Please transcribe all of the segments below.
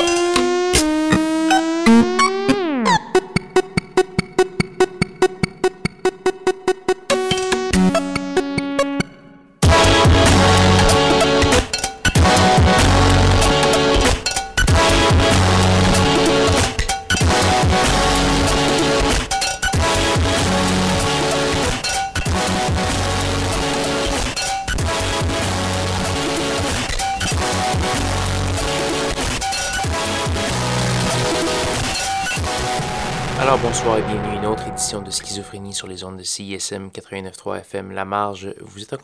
de sur les ondes de CISM 89.3 FM La Marge. Vous êtes en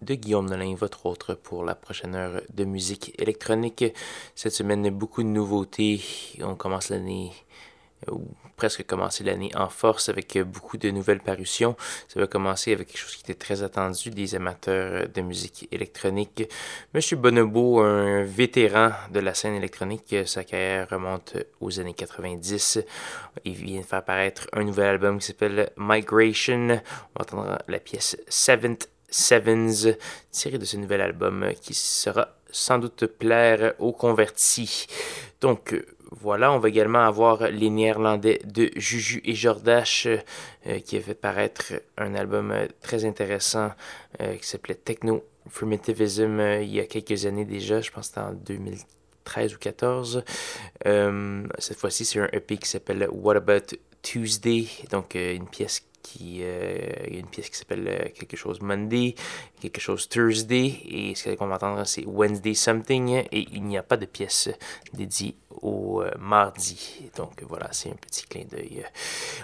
de Guillaume Nolin, votre autre, pour la prochaine heure de musique électronique. Cette semaine, beaucoup de nouveautés. On commence l'année ou presque commencer l'année en force avec beaucoup de nouvelles parutions. Ça va commencer avec quelque chose qui était très attendu des amateurs de musique électronique. Monsieur Bonobo, un vétéran de la scène électronique, sa carrière remonte aux années 90. Il vient de faire paraître un nouvel album qui s'appelle Migration. On va la pièce Seventh Sevens tirée de ce nouvel album qui sera sans doute plaire aux convertis. Donc, voilà, on va également avoir les Néerlandais de Juju et Jordache euh, qui a fait paraître un album euh, très intéressant euh, qui s'appelait Techno Primitivism il y a quelques années déjà, je pense que c'était en 2013 ou 2014. cette fois-ci, c'est un EP qui s'appelle What About Tuesday, donc une pièce qui euh, il y a une pièce qui s'appelle euh, quelque chose Monday, quelque chose Thursday, et ce qu'on va entendre c'est Wednesday Something, et il n'y a pas de pièce dédiée au euh, mardi. Donc voilà, c'est un petit clin d'œil.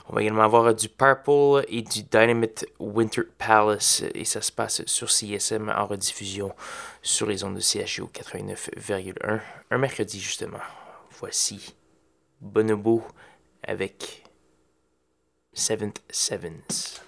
On va également avoir du Purple et du Dynamite Winter Palace, et ça se passe sur CSM en rediffusion sur les ondes de CHU 89,1, un mercredi justement. Voici Bonobo avec Seventh Sevens.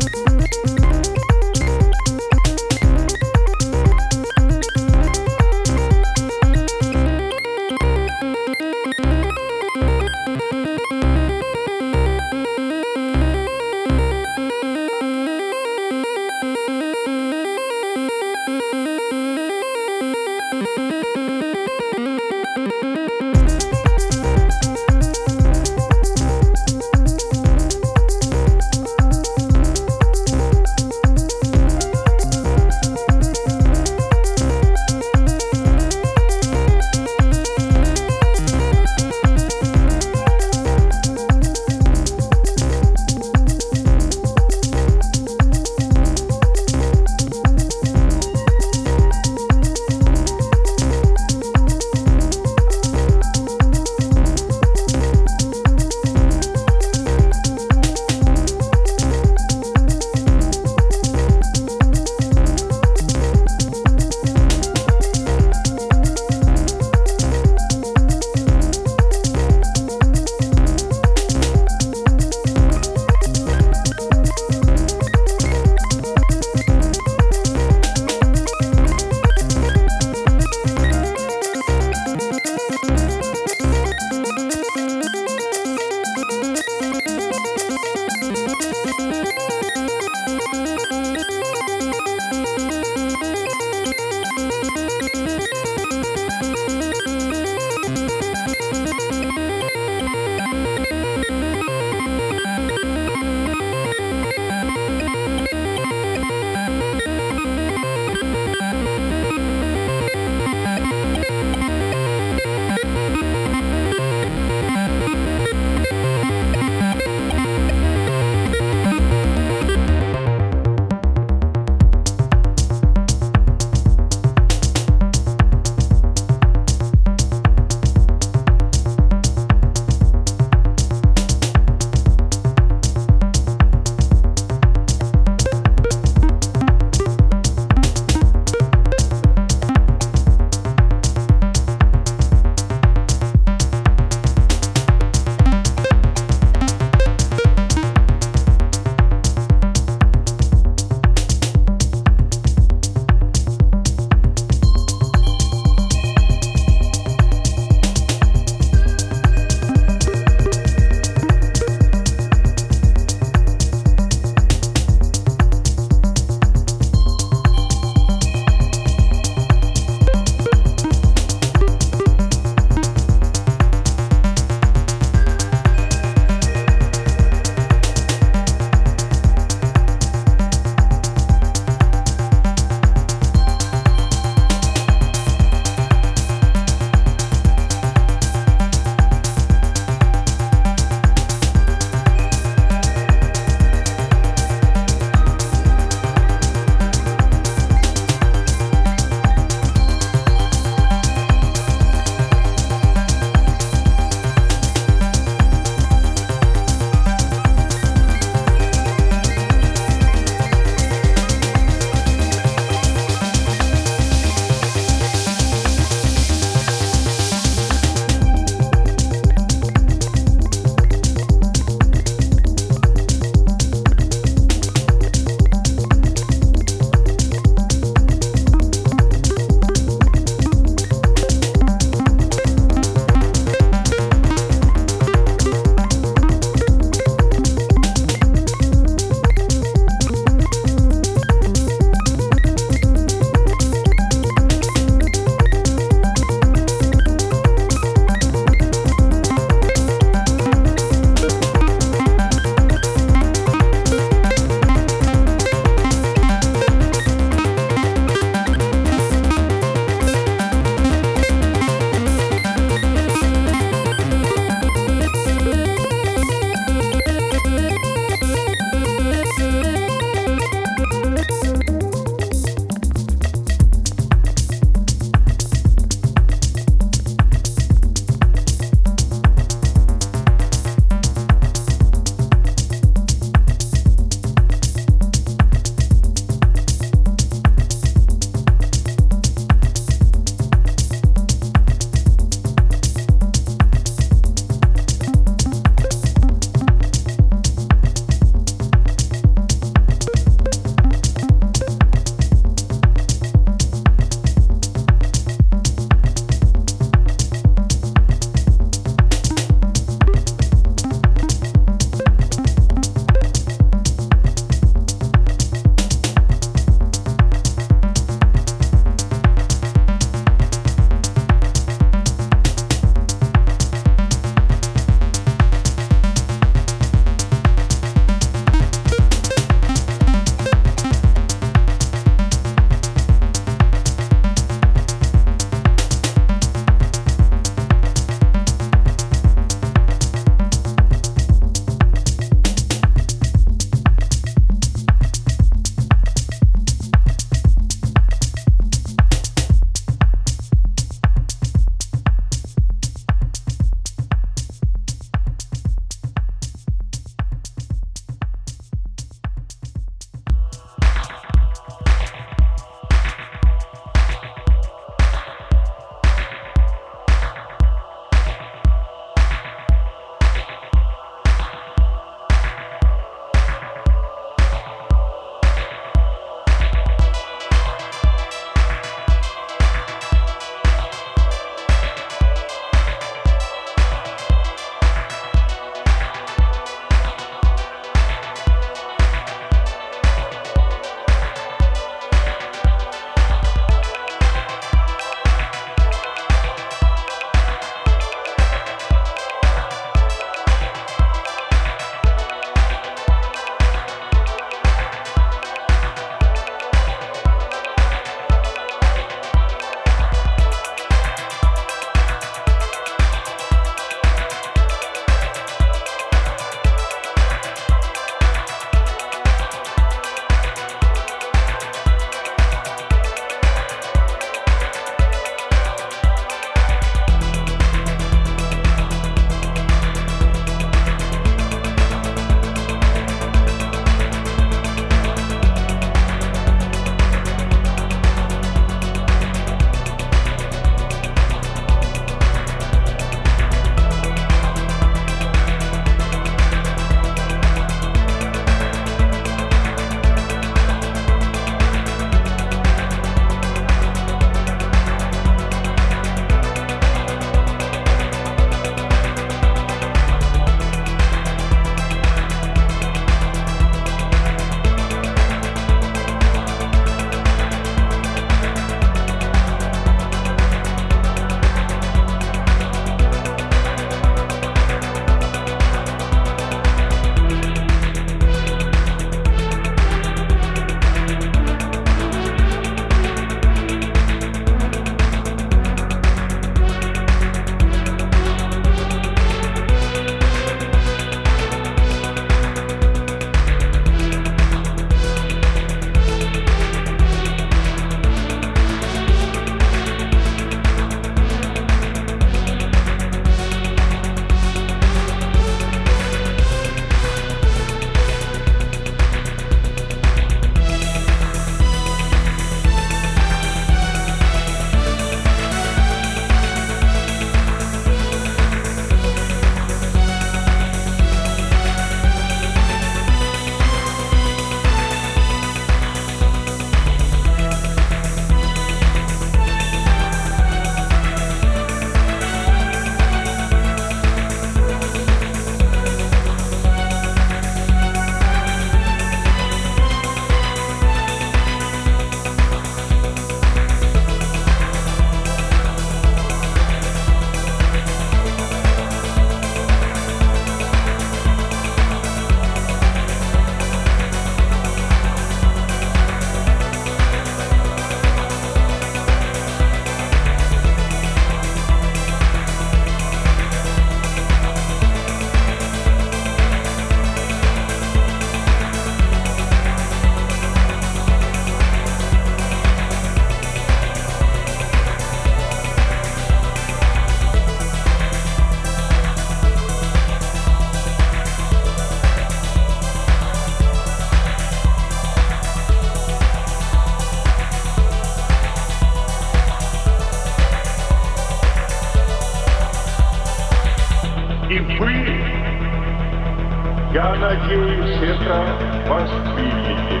Я надеюсь, это воспримете.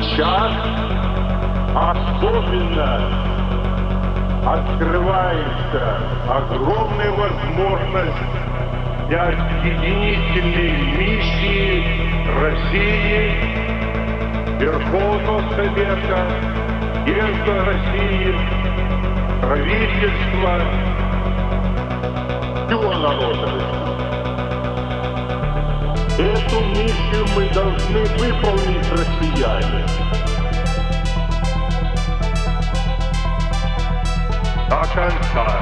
Сейчас особенно открывается огромная возможность для объединительной миссии России, Верховного Совета, Съезда России, правительства, всего народа. Эту миссию мы должны выполнить, россияне. До конца.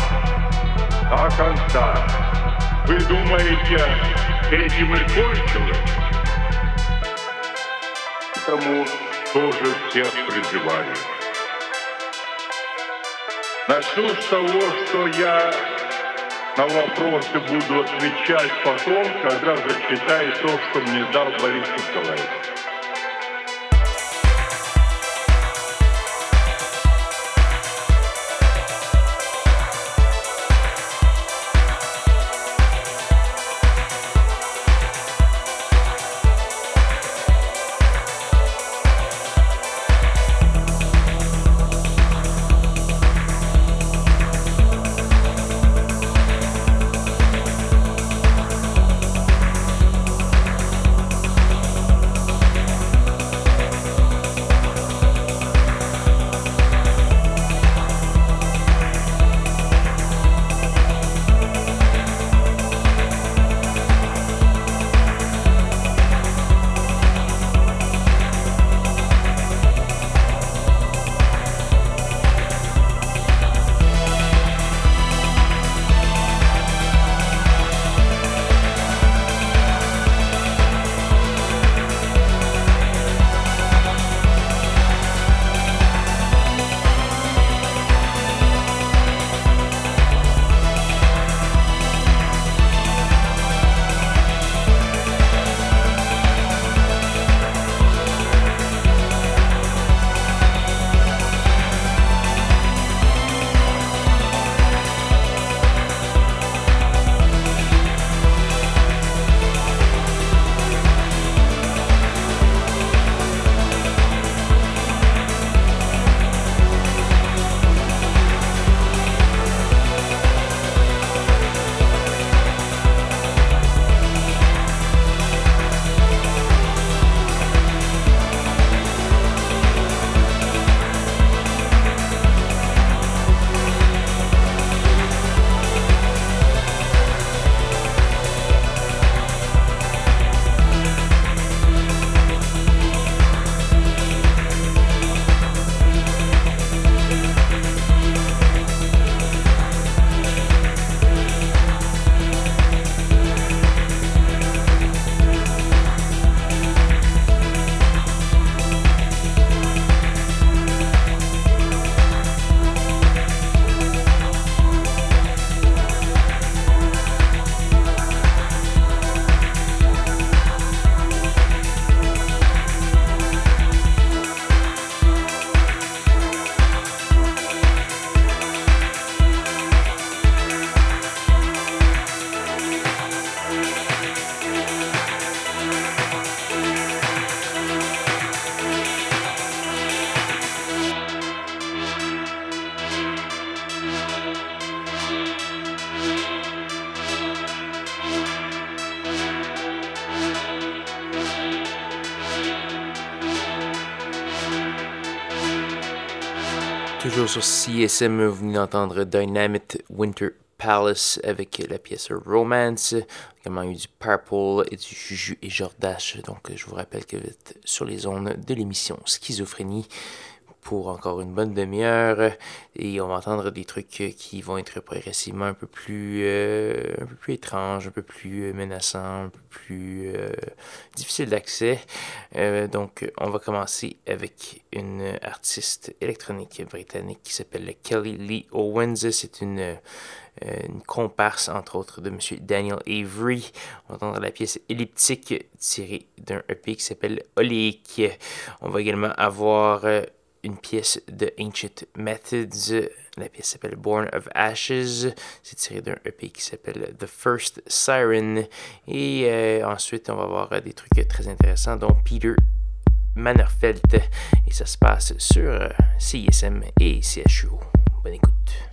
До конца. Вы думаете, этим и кончилось? Тому тоже всех призываю. Начну с того, что я на вопросы буду отвечать потом, когда зачитаю то, что мне дал Борис Николаевич. Sur CSM, vous venez d'entendre Dynamite Winter Palace avec la pièce Romance. Également eu du Purple et du Juju et Jordache. Donc je vous rappelle que vous êtes sur les zones de l'émission Schizophrénie pour encore une bonne demi-heure et on va entendre des trucs qui vont être progressivement un peu plus euh, un peu plus étranges, un peu plus menaçants, un peu plus euh, difficiles d'accès. Euh, donc on va commencer avec une artiste électronique britannique qui s'appelle Kelly Lee Owens. C'est une une comparse, entre autres, de M. Daniel Avery. On va entendre la pièce elliptique tirée d'un EP qui s'appelle Oléique. On va également avoir une pièce de Ancient Methods. La pièce s'appelle Born of Ashes. C'est tiré d'un EP qui s'appelle The First Siren. Et euh, ensuite, on va voir des trucs très intéressants, dont Peter Mannerfeld. Et ça se passe sur euh, CISM et CHU. Bonne écoute.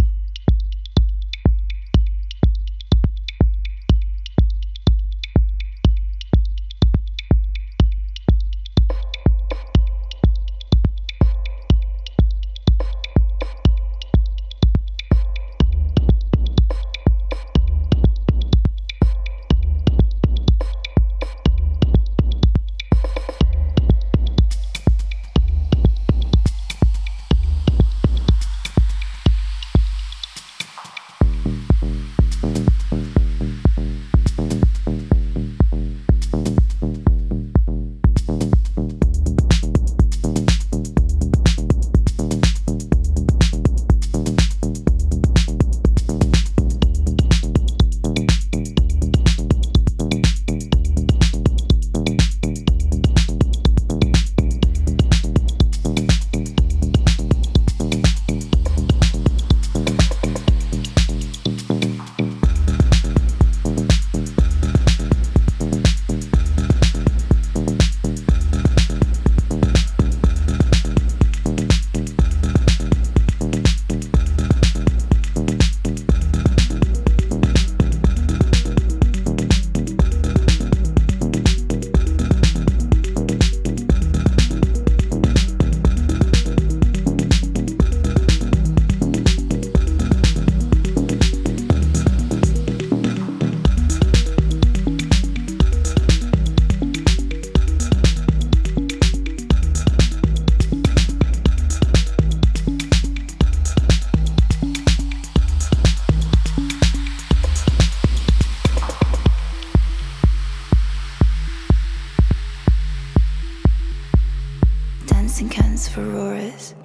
dancing cans for auroras.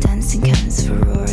Dancing cans for auroras.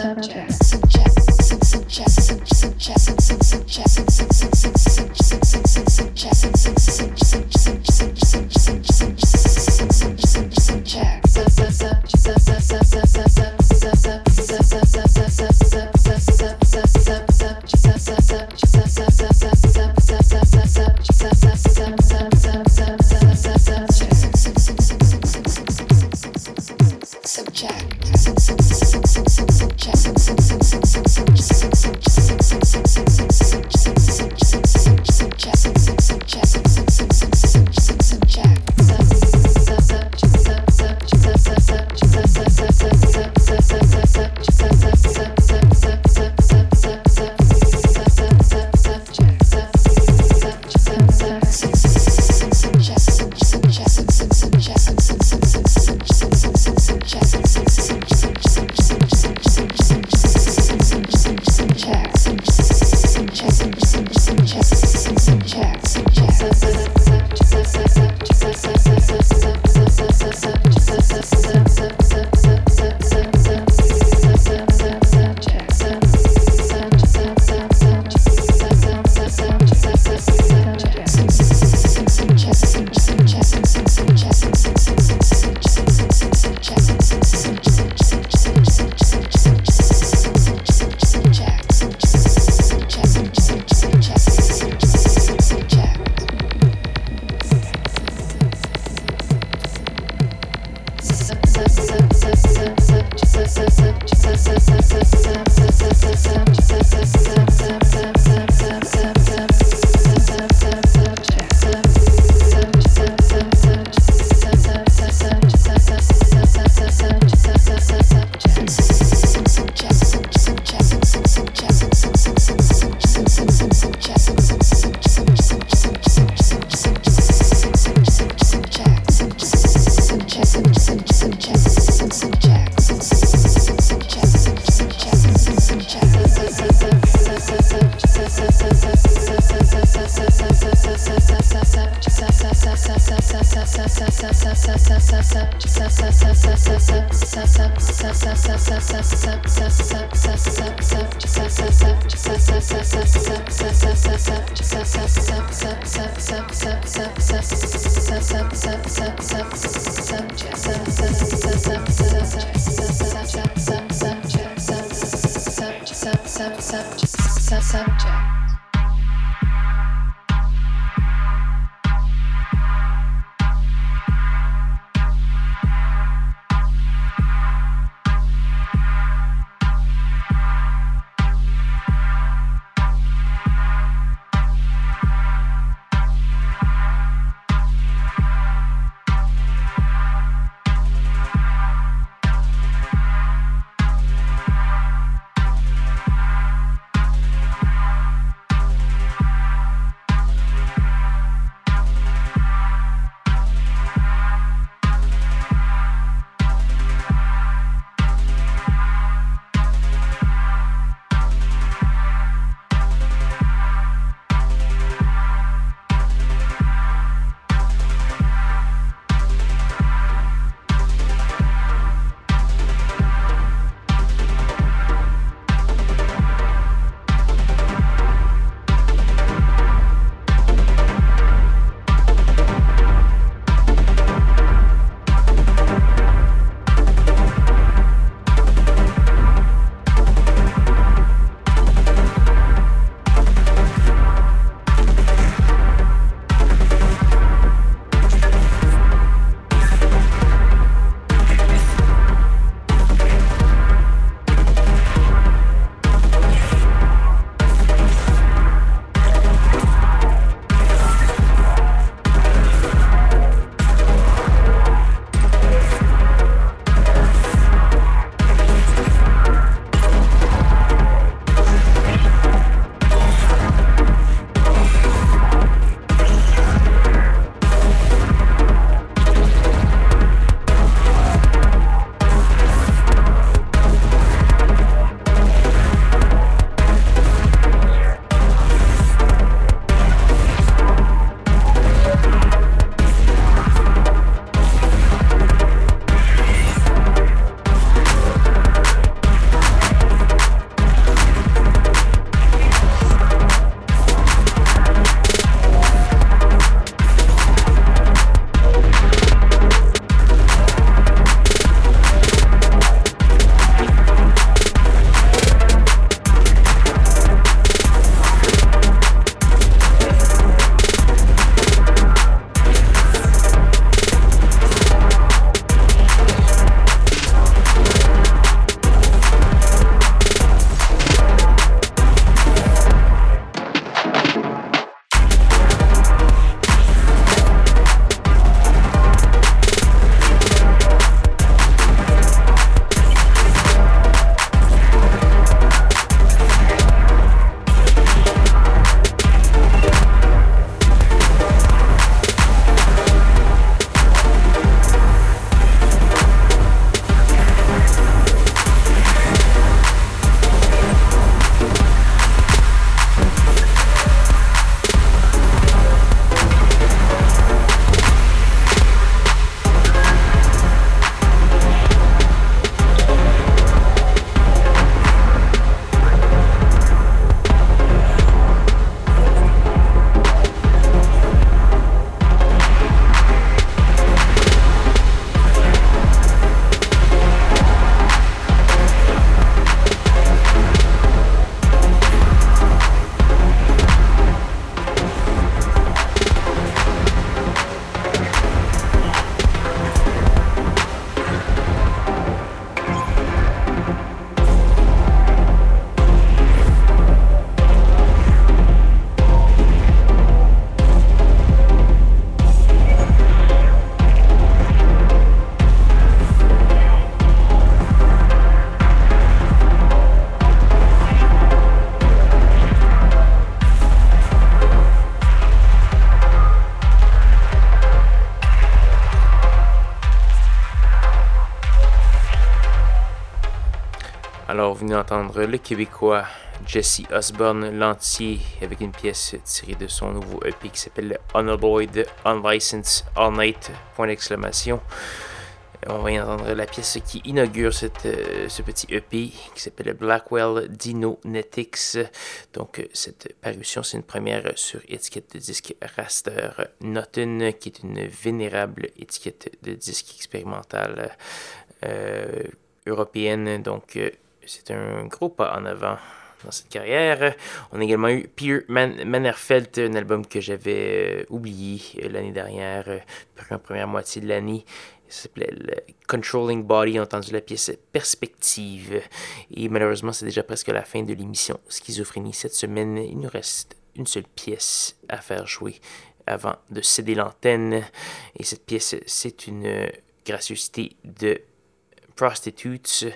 subject. subject. D'entendre le Québécois Jesse Osborne, l'entier, avec une pièce tirée de son nouveau EP qui s'appelle Unalloyed, Unlicensed, All Night, point d'exclamation. On va y entendre la pièce qui inaugure euh, ce petit EP qui s'appelle Blackwell Dino Netix. Donc, cette parution, c'est une première sur étiquette de disque Raster Noten, qui est une vénérable étiquette de disque expérimental euh, européenne. Donc, euh, c'est un gros pas en avant dans cette carrière. On a également eu Pierre Man Mannerfeld, un album que j'avais oublié l'année dernière, pour la première moitié de l'année. Ça s'appelait Controlling Body, entendu la pièce Perspective. Et malheureusement, c'est déjà presque la fin de l'émission Schizophrénie. Cette semaine, il nous reste une seule pièce à faire jouer avant de céder l'antenne. Et cette pièce, c'est une gracieuseté de Prostitutes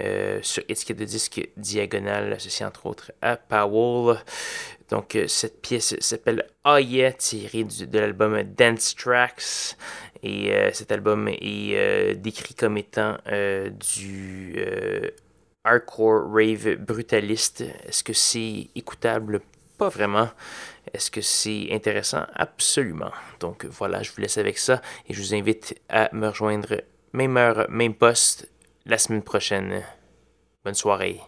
euh, sur étiquette de disque diagonale, associée entre autres à Powell. Donc, euh, cette pièce s'appelle Yeah, tirée de l'album Dance Tracks. Et euh, cet album est euh, décrit comme étant du hardcore rave brutaliste. Est-ce que c'est écoutable? Pas vraiment. Est-ce que c'est intéressant? Absolument. Donc voilà, je vous laisse avec ça et je vous invite à me rejoindre même heure, même poste la semaine prochaine. Bonne soirée.